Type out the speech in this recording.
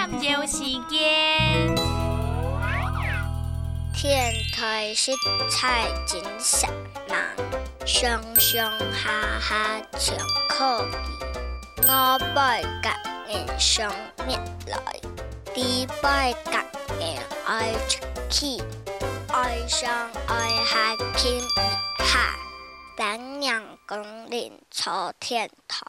研究时间。天台色彩真闪亮，上上下下唱可意。五百甲硬上面来，第百甲硬爱出去，爱上爱下天下，南阳公林朝天台。